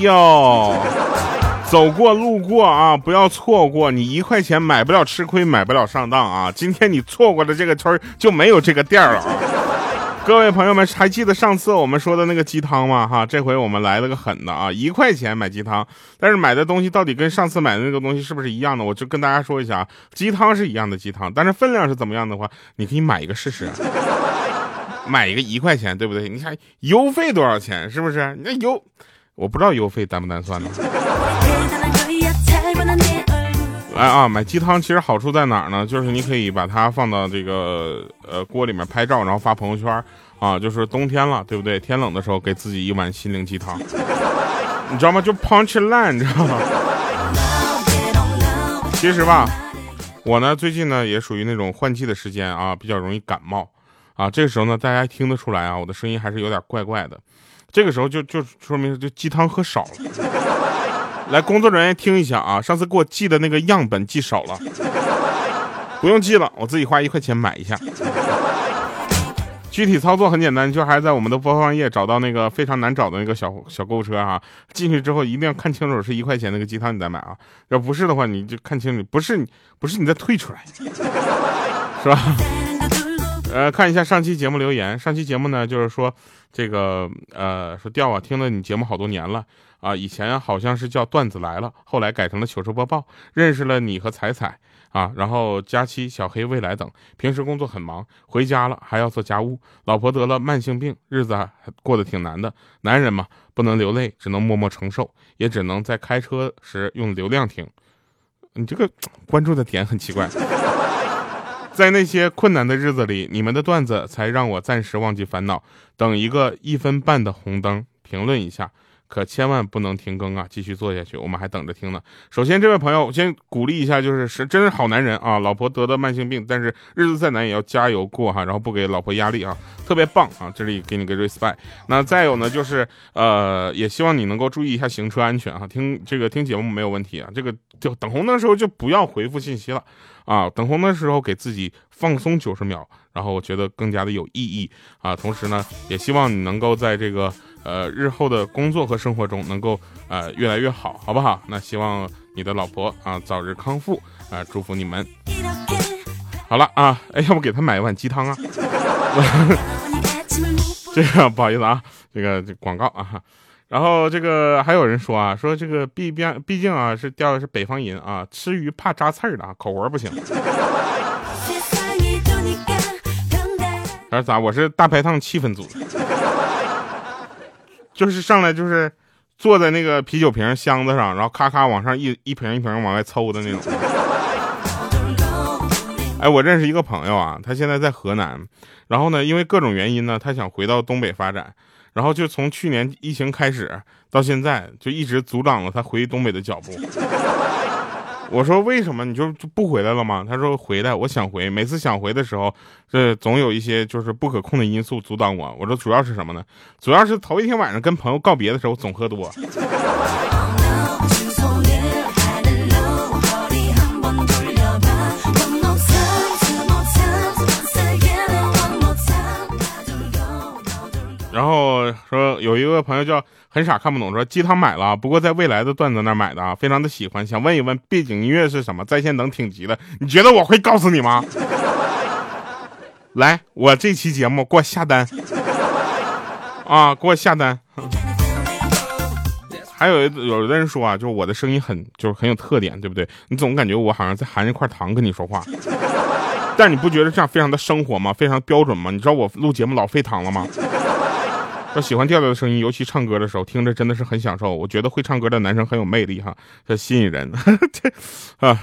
呦，走过路过啊，不要错过，你一块钱买不了吃亏，买不了上当啊！今天你错过了这个村就没有这个店了啊！各位朋友们，还记得上次我们说的那个鸡汤吗？哈，这回我们来了个狠的啊！一块钱买鸡汤，但是买的东西到底跟上次买的那个东西是不是一样的？我就跟大家说一下啊，鸡汤是一样的鸡汤，但是分量是怎么样的话，你可以买一个试试。买一个一块钱，对不对？你看邮费多少钱，是不是？那邮，我不知道邮费单不单算呢。来啊，买鸡汤其实好处在哪儿呢？就是你可以把它放到这个呃锅里面拍照，然后发朋友圈啊。就是冬天了，对不对？天冷的时候给自己一碗心灵鸡汤，你知道吗？就 punch line，你知道吗？其实吧，我呢最近呢也属于那种换季的时间啊，比较容易感冒啊。这个时候呢，大家听得出来啊，我的声音还是有点怪怪的。这个时候就就说明就鸡汤喝少了。来，工作人员听一下啊！上次给我寄的那个样本寄少了，不用寄了，我自己花一块钱买一下。具体操作很简单，就还在我们的播放页找到那个非常难找的那个小小购物车哈。进去之后一定要看清楚是一块钱那个鸡汤你再买啊，要不是的话你就看清楚，不是你不是你再退出来，是吧？呃，看一下上期节目留言，上期节目呢就是说这个呃说调啊，听了你节目好多年了。啊，以前好像是叫段子来了，后来改成了糗事播报。认识了你和彩彩啊，然后佳期、小黑、未来等。平时工作很忙，回家了还要做家务。老婆得了慢性病，日子过得挺难的。男人嘛，不能流泪，只能默默承受，也只能在开车时用流量听。你这个关注的点很奇怪。在那些困难的日子里，你们的段子才让我暂时忘记烦恼。等一个一分半的红灯，评论一下。可千万不能停更啊！继续做下去，我们还等着听呢。首先，这位朋友我先鼓励一下，就是是真是好男人啊！老婆得的慢性病，但是日子再难也要加油过哈，然后不给老婆压力啊，特别棒啊！这里给你个 respect。那再有呢，就是呃，也希望你能够注意一下行车安全哈。听这个听节目没有问题啊，这个就等红灯的时候就不要回复信息了啊。等红灯的时候给自己放松九十秒，然后我觉得更加的有意义啊。同时呢，也希望你能够在这个。呃，日后的工作和生活中能够呃越来越好，好不好？那希望你的老婆啊早日康复啊，祝福你们。好了啊，哎，要不给他买一碗鸡汤啊？这个不好意思啊，这个这广告啊。然后这个还有人说啊，说这个毕竟毕竟啊是钓的是北方人啊，吃鱼怕扎刺儿的啊，口活不行。他说咋？我是大排档气氛组。就是上来就是坐在那个啤酒瓶箱子上，然后咔咔往上一一瓶一瓶往外抽的那种。哎，我认识一个朋友啊，他现在在河南，然后呢，因为各种原因呢，他想回到东北发展，然后就从去年疫情开始到现在，就一直阻挡了他回东北的脚步。我说为什么你就就不回来了吗？他说回来，我想回，每次想回的时候，这总有一些就是不可控的因素阻挡我。我说主要是什么呢？主要是头一天晚上跟朋友告别的时候总喝多。说有一个朋友叫很傻看不懂，说鸡汤买了，不过在未来的段子那买的啊，非常的喜欢，想问一问背景音乐是什么？在线等挺急的，你觉得我会告诉你吗？来，我这期节目给我下单啊，给我下单。还有有的人说啊，就是我的声音很就是很有特点，对不对？你总感觉我好像在含一块糖跟你说话，但你不觉得这样非常的生活吗？非常标准吗？你知道我录节目老费糖了吗？说喜欢调调的声音，尤其唱歌的时候，听着真的是很享受。我觉得会唱歌的男生很有魅力哈，很吸引人。这啊，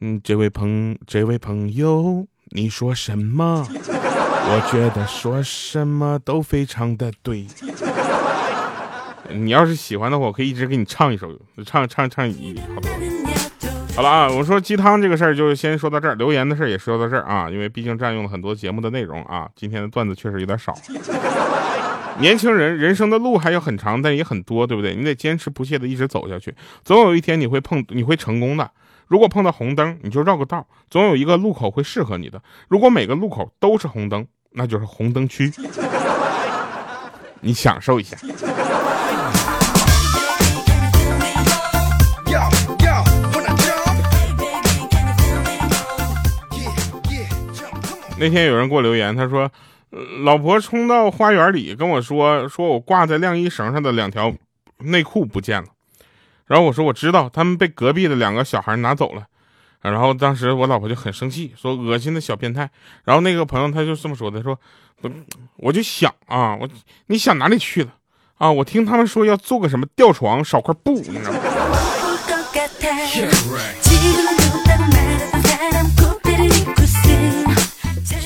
嗯，这位朋，这位朋友，你说什么？我觉得说什么都非常的对。你要是喜欢的话，我可以一直给你唱一首，唱唱唱一好多。好了啊，我说鸡汤这个事儿就先说到这儿，留言的事儿也说到这儿啊，因为毕竟占用了很多节目的内容啊，今天的段子确实有点少。年轻人人生的路还有很长但也很多对不对？你得坚持不懈的一直走下去。总有一天你会碰你会成功的。如果碰到红灯你就绕个道总有一个路口会适合你的。如果每个路口都是红灯那就是红灯区。你享受一下。那天有人给我留言他说老婆冲到花园里跟我说，说我挂在晾衣绳上的两条内裤不见了。然后我说我知道，他们被隔壁的两个小孩拿走了。然后当时我老婆就很生气，说恶心的小变态。然后那个朋友他就这么说的，说，我就想啊，我你想哪里去了啊？我听他们说要做个什么吊床，少块布，你知道吗？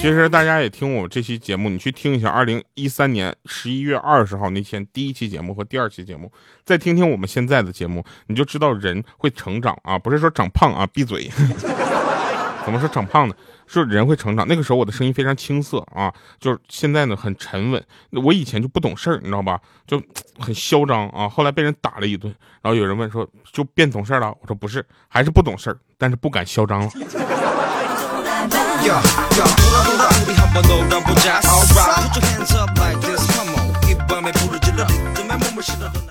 其实大家也听我这期节目，你去听一下二零一三年十一月二十号那天第一期节目和第二期节目，再听听我们现在的节目，你就知道人会成长啊，不是说长胖啊，闭嘴。怎么说长胖呢？是人会成长。那个时候我的声音非常青涩啊，就是现在呢很沉稳。我以前就不懂事儿，你知道吧？就很嚣张啊。后来被人打了一顿，然后有人问说就变懂事了？我说不是，还是不懂事儿，但是不敢嚣张了。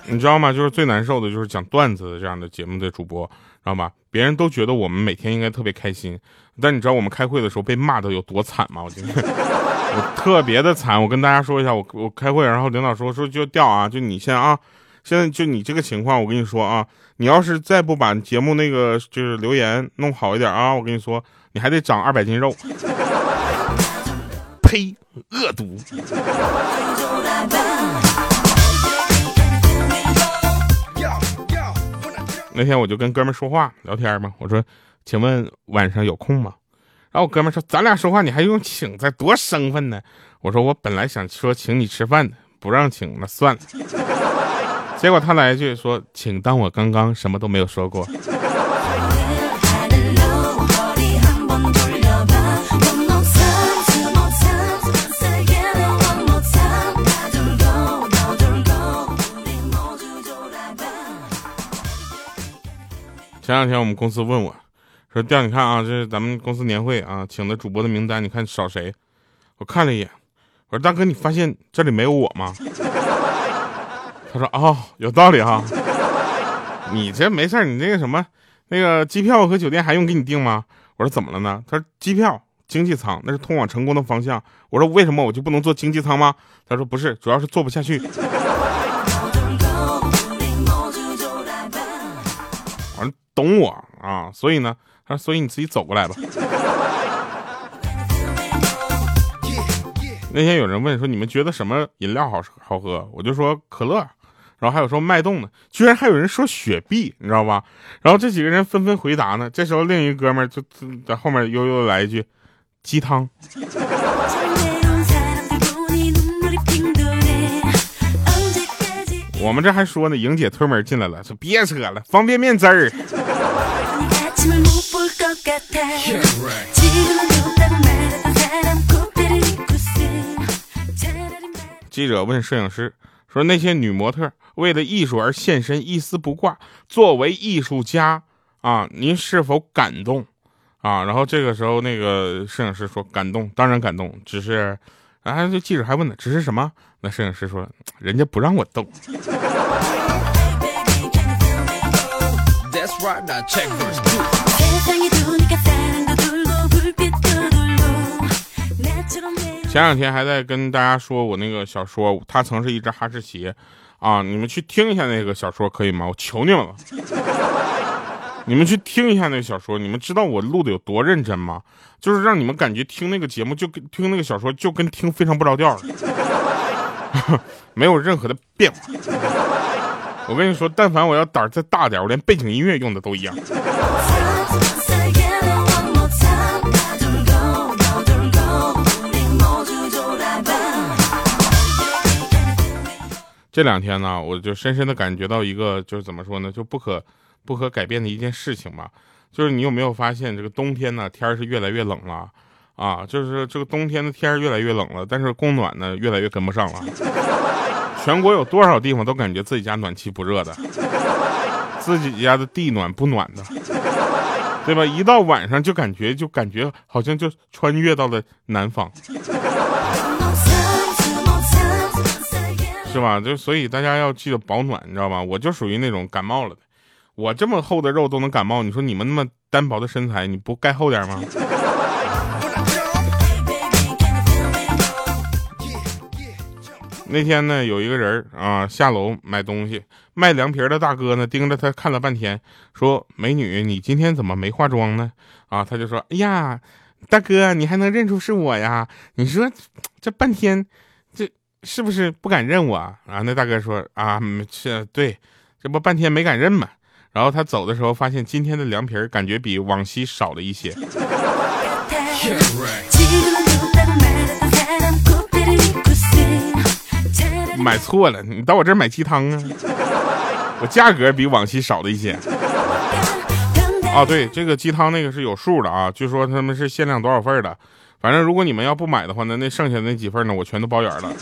你知道吗？就是最难受的，就是讲段子的这样的节目的主播，知道吧？别人都觉得我们每天应该特别开心，但你知道我们开会的时候被骂的有多惨吗？我今天我特别的惨。我跟大家说一下，我我开会，然后领导说说就调啊，就你先啊，现在就你这个情况，我跟你说啊，你要是再不把节目那个就是留言弄好一点啊，我跟你说。你还得长二百斤肉，呸，恶毒。那天我就跟哥们说话聊天嘛，我说，请问晚上有空吗？然后我哥们说，咱俩说话你还用请，在多生分呢？我说我本来想说请你吃饭的，不让请那算了。结果他来一句说，请当我刚刚什么都没有说过。前两天我们公司问我，说调你看啊，这是咱们公司年会啊，请的主播的名单，你看少谁？我看了一眼，我说大哥，你发现这里没有我吗？他说哦，有道理哈。你这没事你那个什么，那个机票和酒店还用给你订吗？我说怎么了呢？他说机票经济舱那是通往成功的方向。我说为什么我就不能坐经济舱吗？他说不是，主要是坐不下去。懂我啊，所以呢，他说，所以你自己走过来吧。那天有人问说，你们觉得什么饮料好好喝？我就说可乐，然后还有说脉动的，居然还有人说雪碧，你知道吧？然后这几个人纷纷回答呢。这时候另一哥们就在后面悠悠的来一句，鸡汤。我们这还说呢，莹姐推门进来了，说别扯了，方便面汁儿。记者问摄影师说：“那些女模特为了艺术而献身，一丝不挂，作为艺术家啊，您是否感动啊？”然后这个时候，那个摄影师说：“感动，当然感动，只是……啊，这记者还问呢，只是什么？”那摄影师说：“人家不让我动。”前两天还在跟大家说我那个小说，它曾是一只哈士奇，啊，你们去听一下那个小说可以吗？我求你们了，你们去听一下那个小说，你们知道我录的有多认真吗？就是让你们感觉听那个节目就跟听那个小说就跟听非常不着调 没有任何的变化。我跟你说，但凡我要胆儿再大点，我连背景音乐用的都一样。这两天呢，我就深深的感觉到一个，就是怎么说呢，就不可不可改变的一件事情吧，就是你有没有发现，这个冬天呢，天是越来越冷了啊，就是这个冬天的天越来越冷了，但是供暖呢，越来越跟不上了。全国有多少地方都感觉自己家暖气不热的，自己家的地暖不暖的，对吧？一到晚上就感觉就感觉好像就穿越到了南方。是吧？就所以大家要记得保暖，你知道吧？我就属于那种感冒了的，我这么厚的肉都能感冒你说你们那么单薄的身材你不盖厚点吗？那天呢有一个人啊下楼买东西卖凉皮的大哥呢盯着他看了半天说美女你今天怎么没化妆呢？啊他就说哎呀大哥你还能认出是我呀？你说这半天这是不是不敢认我啊？啊那大哥说啊这对这不半天没敢认嘛然后他走的时候发现今天的凉皮儿感觉比往期少了一些。买错了，你到我这儿买鸡汤啊？我价格比往期少了一些。啊，对，这个鸡汤那个是有数的啊，据说他们是限量多少份的，反正如果你们要不买的话呢，那剩下那几份呢，我全都包圆了。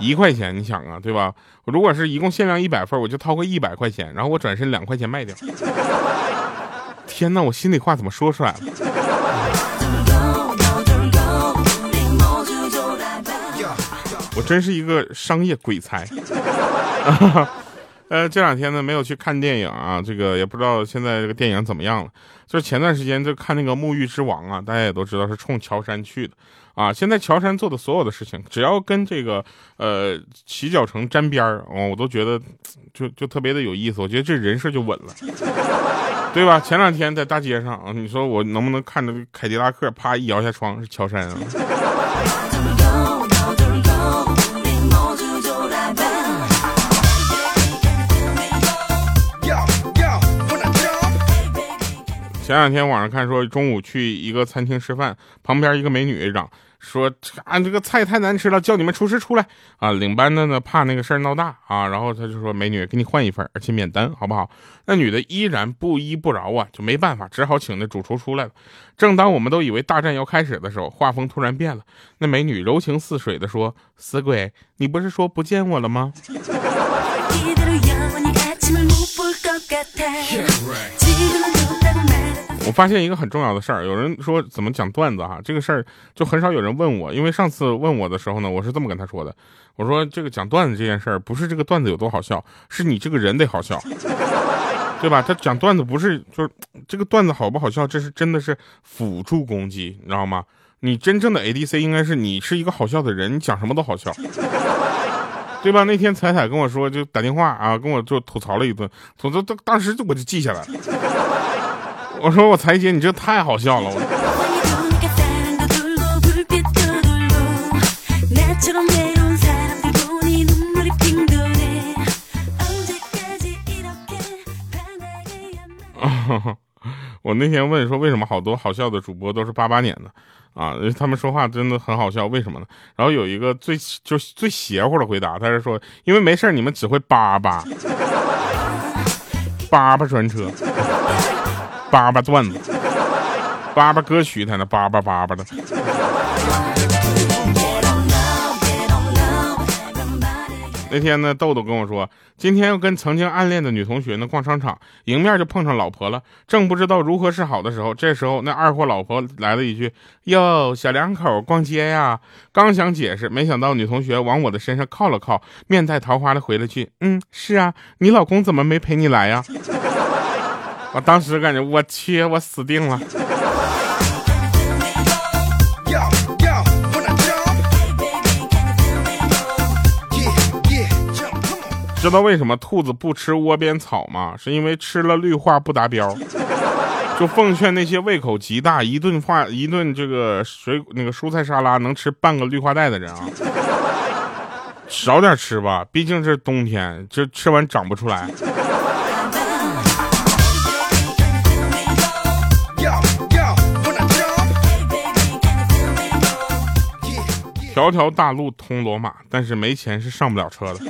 一块钱，你想啊，对吧？我如果是一共限量一百份，我就掏个一百块钱，然后我转身两块钱卖掉。天哪，我心里话怎么说出来了？我真是一个商业鬼才。呃，这两天呢没有去看电影啊，这个也不知道现在这个电影怎么样了。就是前段时间就看那个《沐浴之王》啊，大家也都知道是冲乔杉去的啊。现在乔杉做的所有的事情，只要跟这个呃洗脚城沾边儿，哦，我都觉得就就特别的有意思。我觉得这人设就稳了，对吧？前两天在大街上啊，你说我能不能看着凯迪拉克啪一摇下窗是乔杉啊？前两天网上看说，中午去一个餐厅吃饭，旁边一个美女嚷说：“啊这个菜太难吃了，叫你们厨师出来啊！”领班的呢怕那个事儿闹大啊，然后他就说：“美女，给你换一份，而且免单，好不好？”那女的依然不依不饶啊，就没办法，只好请那主厨出来了。正当我们都以为大战要开始的时候，画风突然变了，那美女柔情似水的说：“死鬼，你不是说不见我了吗？” 我发现一个很重要的事儿，有人说怎么讲段子哈，这个事儿就很少有人问我，因为上次问我的时候呢，我是这么跟他说的，我说这个讲段子这件事儿不是这个段子有多好笑，是你这个人得好笑，对吧？他讲段子不是就是这个段子好不好笑，这是真的是辅助攻击，你知道吗？你真正的 A D C 应该是你是一个好笑的人，你讲什么都好笑，对吧？那天彩彩跟我说，就打电话啊，跟我就吐槽了一顿，吐槽当当时我就记下来了。我说我彩姐，你这太好笑了。我 我那天问说，为什么好多好笑的主播都是八八年的啊？他们说话真的很好笑，为什么呢？然后有一个最就最邪乎的回答，他是说，因为没事你们只会叭叭 叭叭专车。叭叭段子，叭叭歌曲，在那叭叭叭叭的。那天呢，豆豆跟我说，今天要跟曾经暗恋的女同学呢逛商场，迎面就碰上老婆了。正不知道如何是好的时候，这时候那二货老婆来了一句：“哟，小两口逛街呀。”刚想解释，没想到女同学往我的身上靠了靠，面带桃花的回了句：“嗯，是啊，你老公怎么没陪你来呀？”我当时感觉我去，我死定了。知道为什么兔子不吃窝边草吗？是因为吃了绿化不达标。就奉劝那些胃口极大，一顿化一顿这个水那个蔬菜沙拉能吃半个绿化带的人啊，少点吃吧，毕竟是冬天，这吃完长不出来。条条大路通罗马，但是没钱是上不了车的。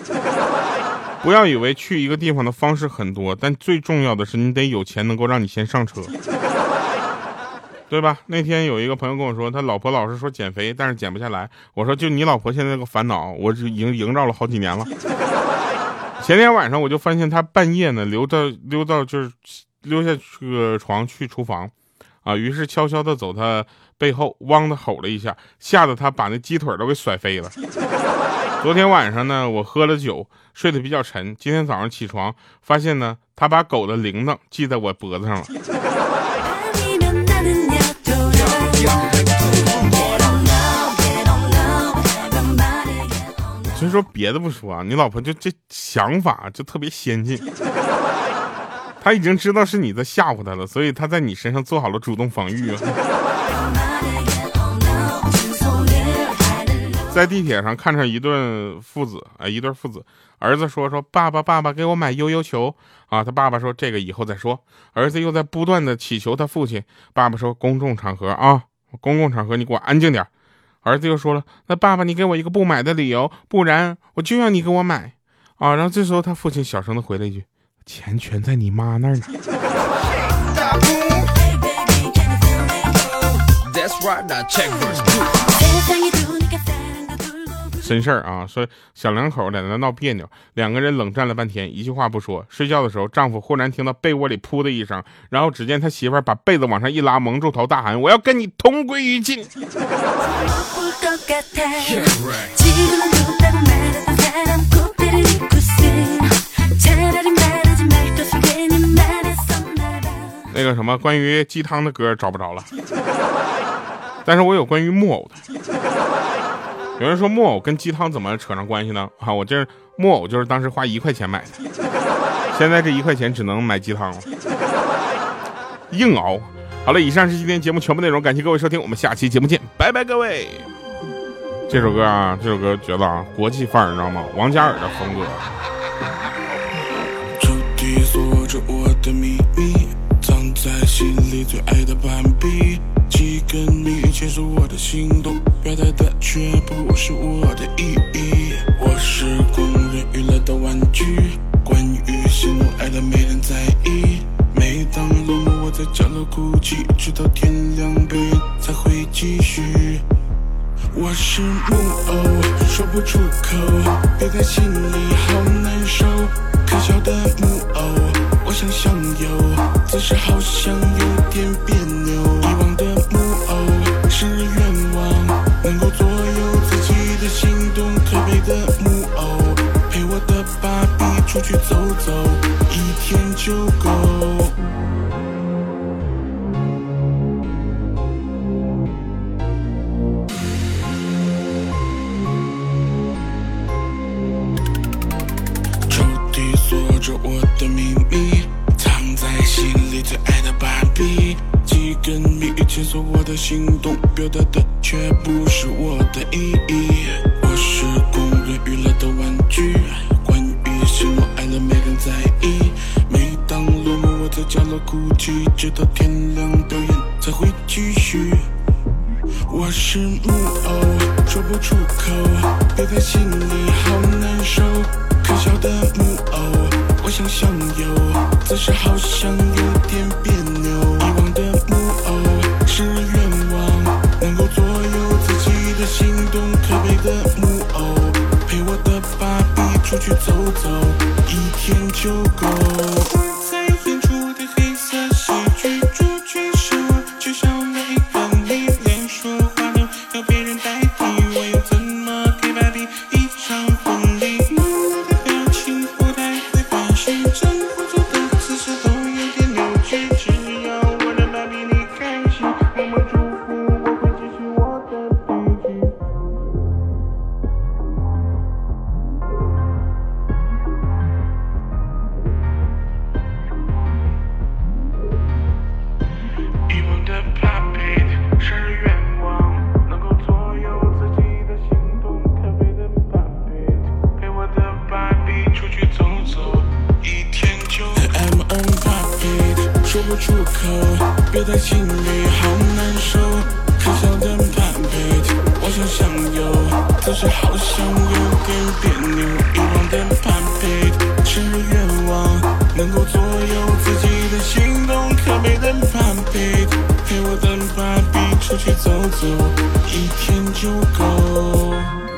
不要以为去一个地方的方式很多，但最重要的是你得有钱，能够让你先上车，对吧？那天有一个朋友跟我说，他老婆老是说减肥，但是减不下来。我说，就你老婆现在这个烦恼，我已经萦绕了好几年了。前天晚上我就发现他半夜呢，溜到溜到就是溜下这个床去厨房。啊！于是悄悄的走他背后，汪的吼了一下，吓得他把那鸡腿都给甩飞了。昨天晚上呢，我喝了酒，睡得比较沉。今天早上起床，发现呢，他把狗的铃铛系在我脖子上了。所以说别的不说啊，你老婆就这想法就特别先进，他已经知道是你在吓唬他了，所以他在你身上做好了主动防御啊。在地铁上看上一对父子，啊，一对父子，儿子说说爸爸爸爸给我买悠悠球。啊，他爸爸说这个以后再说，儿子又在不断的祈求他父亲，爸爸说公众场合啊，公共场合你给我安静点，儿。子又说了，那爸爸你给我一个不买的理由，不然我就要你给我买。啊，然后这时候他父亲小声的回了一句，钱全在你妈那儿呢。真事儿啊，说小两口在那闹别扭，两个人冷战了半天，一句话不说。睡觉的时候，丈夫忽然听到被窝里噗的一声，然后只见他媳妇儿把被子往上一拉，蒙住头，大喊：“我要跟你同归于尽！” 那个什么，关于鸡汤的歌找不着了，但是我有关于木偶的。有人说木偶跟鸡汤怎么扯上关系呢？啊，我这木偶就是当时花一块钱买的，现在这一块钱只能买鸡汤了，硬熬。好了，以上是今天节目全部内容，感谢各位收听，我们下期节目见，拜拜各位。这首歌啊，这首歌觉得啊，国际范儿，你知道吗？王嘉尔的风格。谜语牵住我的心动，表达的却不是我的意义。我是工人娱乐的玩具，关于喜怒哀乐没人在意。每当夜落幕，我在角落哭泣，直到天亮，表演才会继续。我是木偶，说不出口，却是愿望，能够左右自己的行动，可没人发币，陪我等爸比出去走走，一天就够。